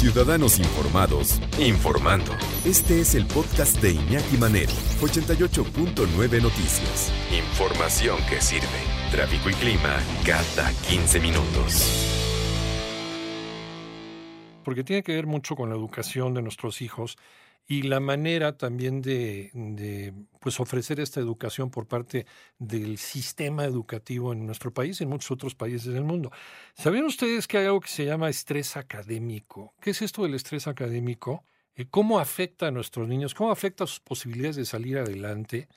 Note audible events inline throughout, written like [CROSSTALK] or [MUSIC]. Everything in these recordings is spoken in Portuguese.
Ciudadanos Informados, informando. Este es el podcast de Iñaki Manero, 88.9 Noticias. Información que sirve. Tráfico y clima cada 15 minutos. Porque tiene que ver mucho con la educación de nuestros hijos y la manera también de, pues ofrecer esta educación por parte del sistema educativo en nuestro país y en muchos otros países del mundo. ¿Sabían ustedes que hay algo que se llama estrés académico? ¿Qué es esto del estrés académico? Eh, ¿Cómo afecta a nuestros niños? ¿Cómo afecta a sus posibilidades de salir adelante,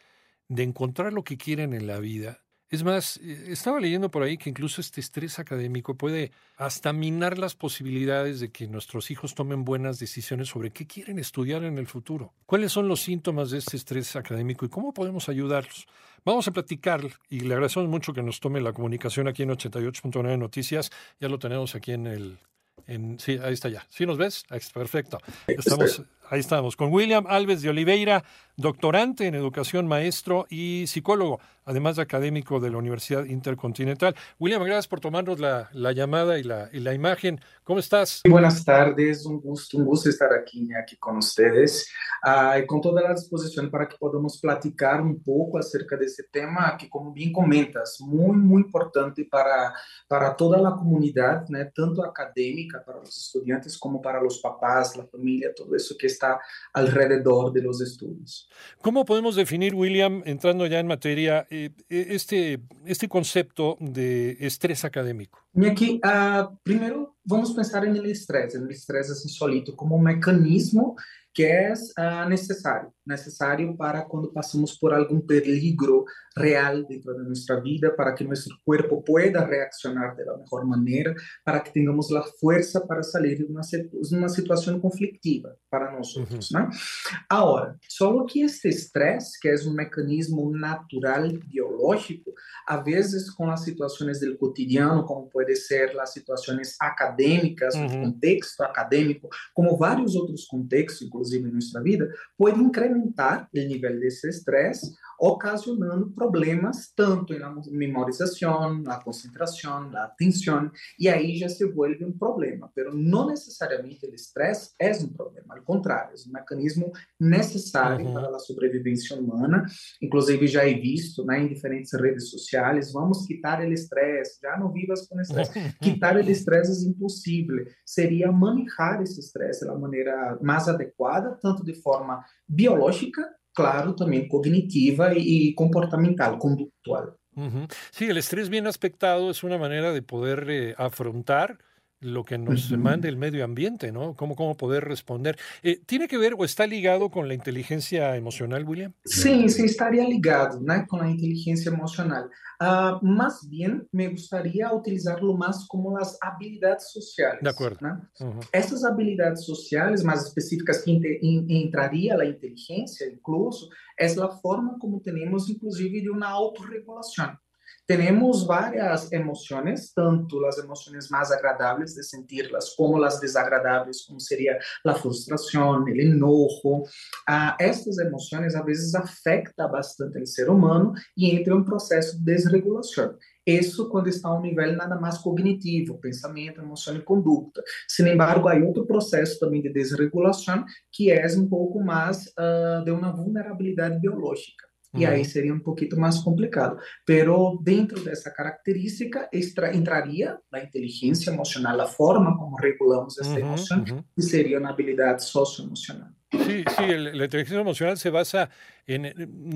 de encontrar lo que quieren en la vida? Es más, eh, estaba leyendo por ahí que incluso este estrés académico puede hasta minar las posibilidades de que nuestros hijos tomen buenas decisiones sobre qué quieren estudiar en el futuro. ¿Cuáles son los síntomas de este estrés académico y cómo podemos ayudarlos? Vamos a platicar y le agradecemos mucho que nos tome la comunicación aquí en 88.9 Noticias. Ya lo tenemos aquí en el... En, sí, ahí está ya. ¿Sí nos ves? Perfecto. Estamos, ahí estamos con William Alves de Oliveira, doctorante en educación, maestro y psicólogo además de académico de la Universidad Intercontinental. William, gracias por tomarnos la, llamada y la, y la, imagen. ¿Cómo estás? Buenas tardes, un gusto, un gusto estar aquí, aquí con ustedes uh, y con toda la disposición para que podamos platicar un poco acerca de este tema que, como bien comentas, muy, muy importante para, para toda la comunidad, ¿no? tanto académica para los estudiantes como para los papás, la familia, todo eso que está alrededor de los estudios. ¿Cómo podemos definir, William, entrando ya en materia, eh, eh, este, este concepto de estrés académico? Aqui, uh, primeiro, vamos pensar no estresse, no estresse assim, solito, como um mecanismo que é uh, necessário, necessário para quando passamos por algum perigo real dentro de nossa vida, para que nosso corpo pueda reaccionar de la melhor maneira, para que tenhamos a força para sair de uma, uma situação conflictiva para nós. Uhum. Né? Agora, só que este estresse, que é um mecanismo natural biológico, a vezes com as situações do cotidiano, como pode ser as situações acadêmicas, uhum. o contexto acadêmico, como vários outros contextos, inclusive em nossa vida, pode incrementar o nível desse estresse, ocasionando problemas tanto na memorização, na concentração, na atenção, e aí já se vuelve um problema. Mas não necessariamente o estresse é um problema, ao contrário, é um mecanismo necessário uhum. para a sobrevivência humana. Inclusive, já é visto né, em diferentes redes sociais: vamos quitar o estresse, já não vivas com estresse. [LAUGHS] quitar o estresse é impossível, seria manejar esse estresse da maneira mais adequada, tanto de forma biológica claro, también cognitiva y comportamental, conductual. Sí, el estrés bien aspectado es una manera de poder eh, afrontar lo que nos demanda el medio ambiente, ¿no? Cómo, cómo poder responder. Eh, ¿Tiene que ver o está ligado con la inteligencia emocional, William? Sí, sí, estaría ligado ¿no? con la inteligencia emocional. Uh, más bien, me gustaría utilizarlo más como las habilidades sociales. De acuerdo. ¿no? Uh -huh. Essas habilidades sociales más específicas que entraría la inteligencia, incluso, es la forma como tenemos, inclusive, de una autorregulación. Tenemos varias emociones, tanto las emociones más agradables de sentirlas como las desagradables, como sería la frustración, el enojo. Ah, estas emociones a veces afectam bastante o ser humano e entra um processo de desregulação. Isso quando está a um nível nada mais cognitivo, pensamento, emoção e conduta. Sin embargo, há outro processo também de desregulação que é um pouco mais uh, de uma vulnerabilidade biológica. E aí seria um pouquinho mais complicado. Pero dentro dessa característica extra, entraria a inteligência emocional, a forma como regulamos essa emoção, que seria na habilidade socioemocional. Sí, sí, el, la inteligencia emocional se basa en,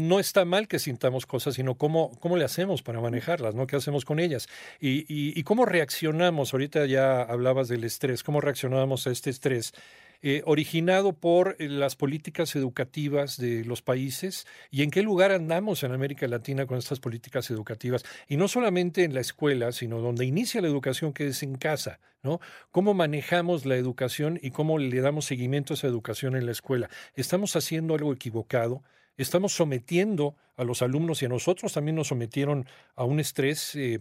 no está mal que sintamos cosas, sino cómo, cómo le hacemos para manejarlas, ¿no? ¿Qué hacemos con ellas? Y, y, y cómo reaccionamos, ahorita ya hablabas del estrés, cómo reaccionamos a este estrés eh, originado por eh, las políticas educativas de los países y en qué lugar andamos en América Latina con estas políticas educativas. Y no solamente en la escuela, sino donde inicia la educación, que es en casa, ¿no? ¿Cómo manejamos la educación y cómo le damos seguimiento a esa educación en la escuela? ¿Estamos haciendo algo equivocado? Estamos sometiendo a los alumnos y a nosotros también nos sometieron a un estrés, eh,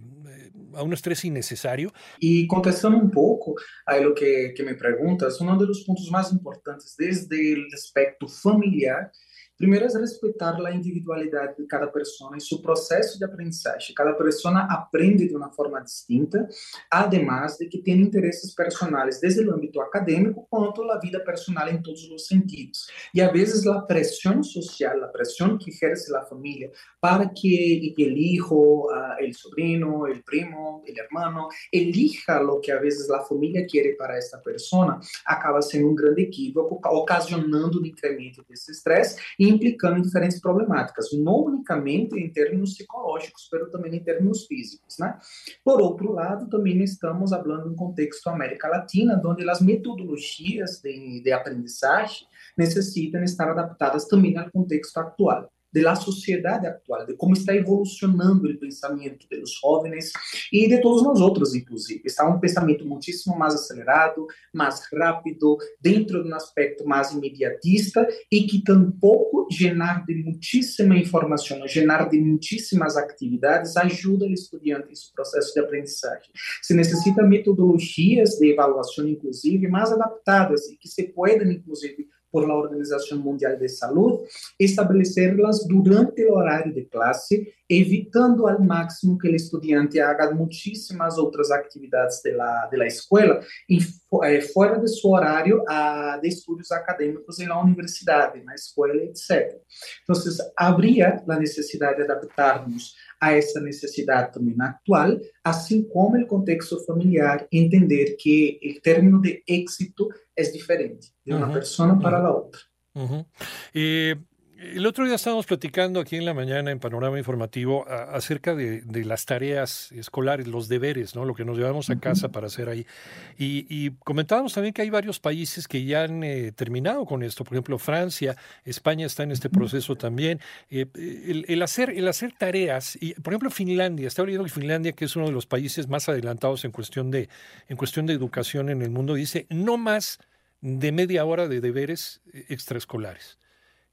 a un estrés innecesario. Y contestando un poco a lo que, que me preguntas, uno de los puntos más importantes desde el aspecto familiar Primeiro é respeitar a individualidade de cada pessoa e seu processo de aprendizagem. Cada pessoa aprende de uma forma distinta, además de que tem interesses personais, desde o âmbito acadêmico quanto a vida personal em todos os sentidos. E a vezes a pressão social, a pressão que exerce a família para que o hijo, o sobrinho, o primo, o hermano, elija o que a vezes a família quer para esta pessoa, acaba sendo um grande equívoco, ocasionando um incremento desse estresse implicando em diferentes problemáticas, não unicamente em termos psicológicos, mas também em termos físicos, né? Por outro lado, também estamos falando em contexto América Latina, onde as metodologias de, de aprendizagem necessitam estar adaptadas também ao contexto atual de la sociedade atual, de como está evolucionando o pensamento dos jovens e de todos nós outros, inclusive. Está um pensamento muitíssimo mais acelerado, mais rápido, dentro de um aspecto mais imediatista e que tampouco llenar de muitíssima informação, llenar de muitíssimas atividades ajuda o estudante seu processo de aprendizagem. Se necessita metodologias de avaliação, inclusive, mais adaptadas e que se podem, inclusive, por la Organización Mundial de Salud, estabelecerlas durante el horario de clase, evitando al máximo que el estudiante haga muchísimas otras actividades de la, de la escuela y eh, fuera de su horario uh, de estudios académicos en la universidad, en la escuela, etc. Entonces, habría la necesidad de adaptarnos a essa necessidade também atual, assim como o contexto familiar, entender que o término de êxito é diferente de uma pessoa para a outra. E El otro día estábamos platicando aquí en la mañana en Panorama Informativo acerca de, las tareas escolares, los deberes, ¿no? Lo que nos llevamos a casa para hacer ahí. Y, comentábamos también que hay varios países que ya han eh, terminado con esto. Por ejemplo, Francia, España está en este proceso también. Eh, el, hacer, el hacer tareas, y por ejemplo, Finlandia, está oyendo que Finlandia, que es uno de los países más adelantados en cuestión de, en cuestión de educación en el mundo, dice no más de media hora de deberes eh, extraescolares.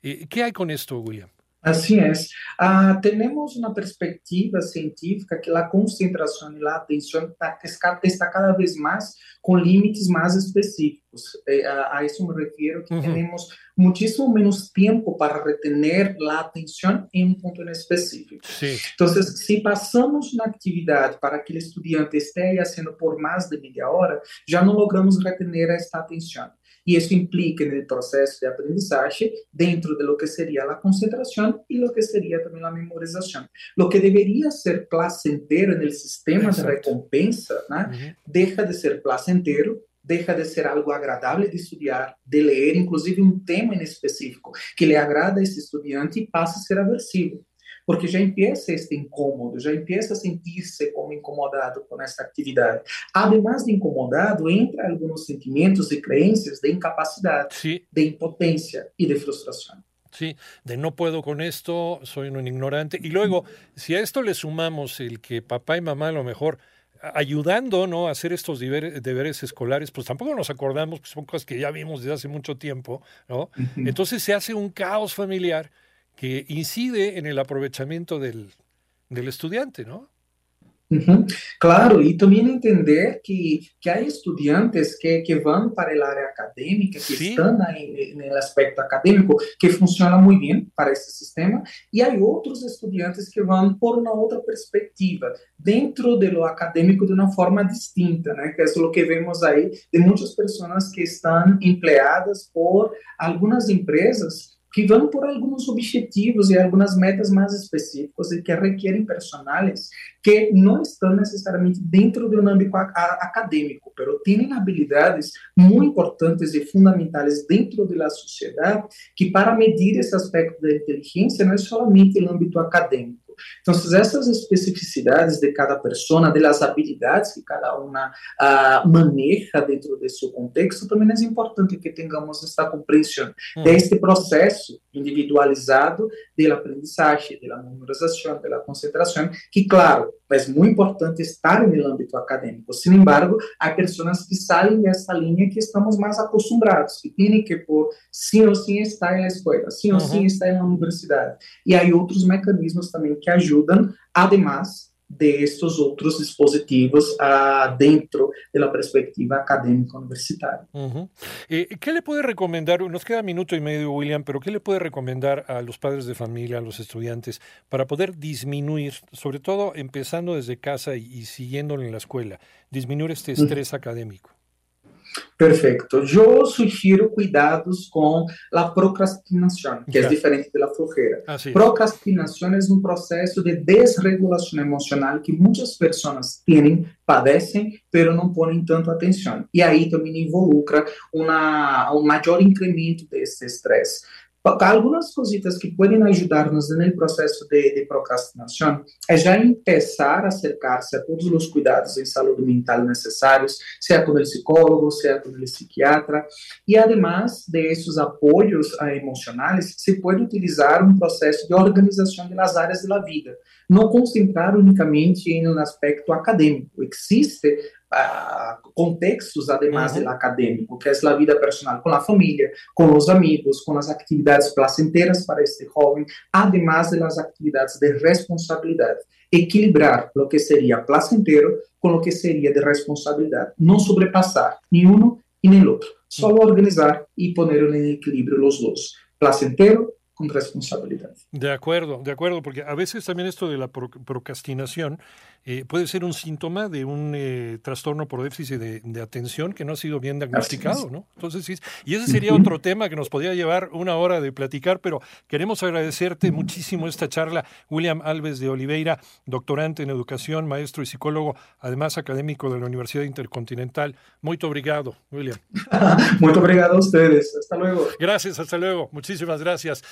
¿Qué hay con esto, William? Assim é. Ah, temos uma perspectiva científica que a concentração e a atenção está, está cada vez mais com limites mais específicos. Eh, a, a, isso me refiro que uhum. temos muitíssimo menos tempo para retener a atenção em um ponto específico. Sim. Então, se passamos na atividade para que o estudante esteja fazendo por mais de meia hora, já não logramos retener esta atenção. Y eso implica en el proceso de aprendizaje dentro de lo que sería la concentración y lo que sería también la memorización. Lo que debería ser placentero en el sistema Exacto. de recompensa, ¿no? uh -huh. deja de ser placentero deja de ser algo agradável de estudar, de ler, inclusive um tema em específico que lhe agrada a esse estudante e passa a ser aversivo porque já empieza este incômodo, já empieza a sentir-se como incomodado com esta atividade. Además de incomodado, entra alguns sentimentos e crenças de incapacidade, sí. de impotência e de frustração. Sí, de no puedo con esto, soy un ignorante. Y luego, si a esto le sumamos el que papá y mamá a lo mejor ayudando ¿no? a hacer estos deberes, escolares, pues tampoco nos acordamos, pues son cosas que ya vimos desde hace mucho tiempo, ¿no? Entonces se hace un caos familiar que incide en el aprovechamiento del, del estudiante, ¿no? Uhum. Claro, e também entender que, que há estudantes que, que vão para a área acadêmica, que Sim. estão no aspecto acadêmico, que funciona muito bem para esse sistema, e há outros estudantes que vão por uma outra perspectiva, dentro do acadêmico de uma forma distinta, né? que é o que vemos aí de muitas pessoas que estão empregadas por algumas empresas que vão por alguns objetivos e algumas metas mais específicas e que requerem personagens que não estão necessariamente dentro de um âmbito acadêmico, mas têm habilidades muito importantes e fundamentais dentro da sociedade que para medir esse aspecto da inteligência não é somente no âmbito acadêmico, então, essas especificidades de cada pessoa, das habilidades que cada uma uh, maneja dentro de seu contexto, também é importante que tenhamos esta compreensão hum. deste processo individualizado da aprendizagem, da memorização, da concentração, que, claro, é muito importante estar no âmbito acadêmico. Sin embargo, há pessoas que saem dessa linha que estamos mais acostumados, que têm que por sim ou sim estar na escola, sim ou sim estar na universidade. E há outros mecanismos também que ajudam, además de estos otros dispositivos uh, dentro de la perspectiva académica universitaria. Uh -huh. eh, ¿Qué le puede recomendar? Nos queda minuto y medio, William, pero ¿qué le puede recomendar a los padres de familia, a los estudiantes, para poder disminuir, sobre todo empezando desde casa y, y siguiéndolo en la escuela, disminuir este estrés uh -huh. académico? Perfeito. Eu sugiro cuidados com a procrastinação, que é diferente da flojera. Ah, sí. Procrastinação é um processo de desregulação emocional que muitas pessoas têm, padecem, pero não põem tanto atenção. E aí também involucra um maior incremento desse estresse. Algumas cositas que podem ajudar-nos no processo de, de, é já começar a acercar-se a todos os cuidados em saúde mental necessários, seja com o psicólogo, seja com o psiquiatra, e además de esses apoios emocionais, se pode utilizar um processo de organização das áreas da vida, não concentrar unicamente em um aspecto acadêmico. Existe contextos además del académico, que es la vida personal con la familia, con los amigos, con las actividades placenteras para este joven, además de las actividades de responsabilidad. Equilibrar lo que sería placentero con lo que sería de responsabilidad. No sobrepasar ni uno ni el otro. Solo organizar y poner en equilibrio los dos. Placentero con responsabilidad. De acuerdo, de acuerdo, porque a veces también esto de la procrastinación eh, puede ser un síntoma de un eh, trastorno por déficit de, de, atención que no ha sido bien diagnosticado, ¿no? Entonces, sí, y ese sería otro tema que nos podría llevar una hora de platicar, pero queremos agradecerte muchísimo esta charla. William Alves de Oliveira, doctorante en educación, maestro y psicólogo, además académico de la Universidad Intercontinental. Muy obrigado, William. [LAUGHS] Muy obrigado a ustedes. Hasta luego. Gracias, hasta luego. Muchísimas gracias.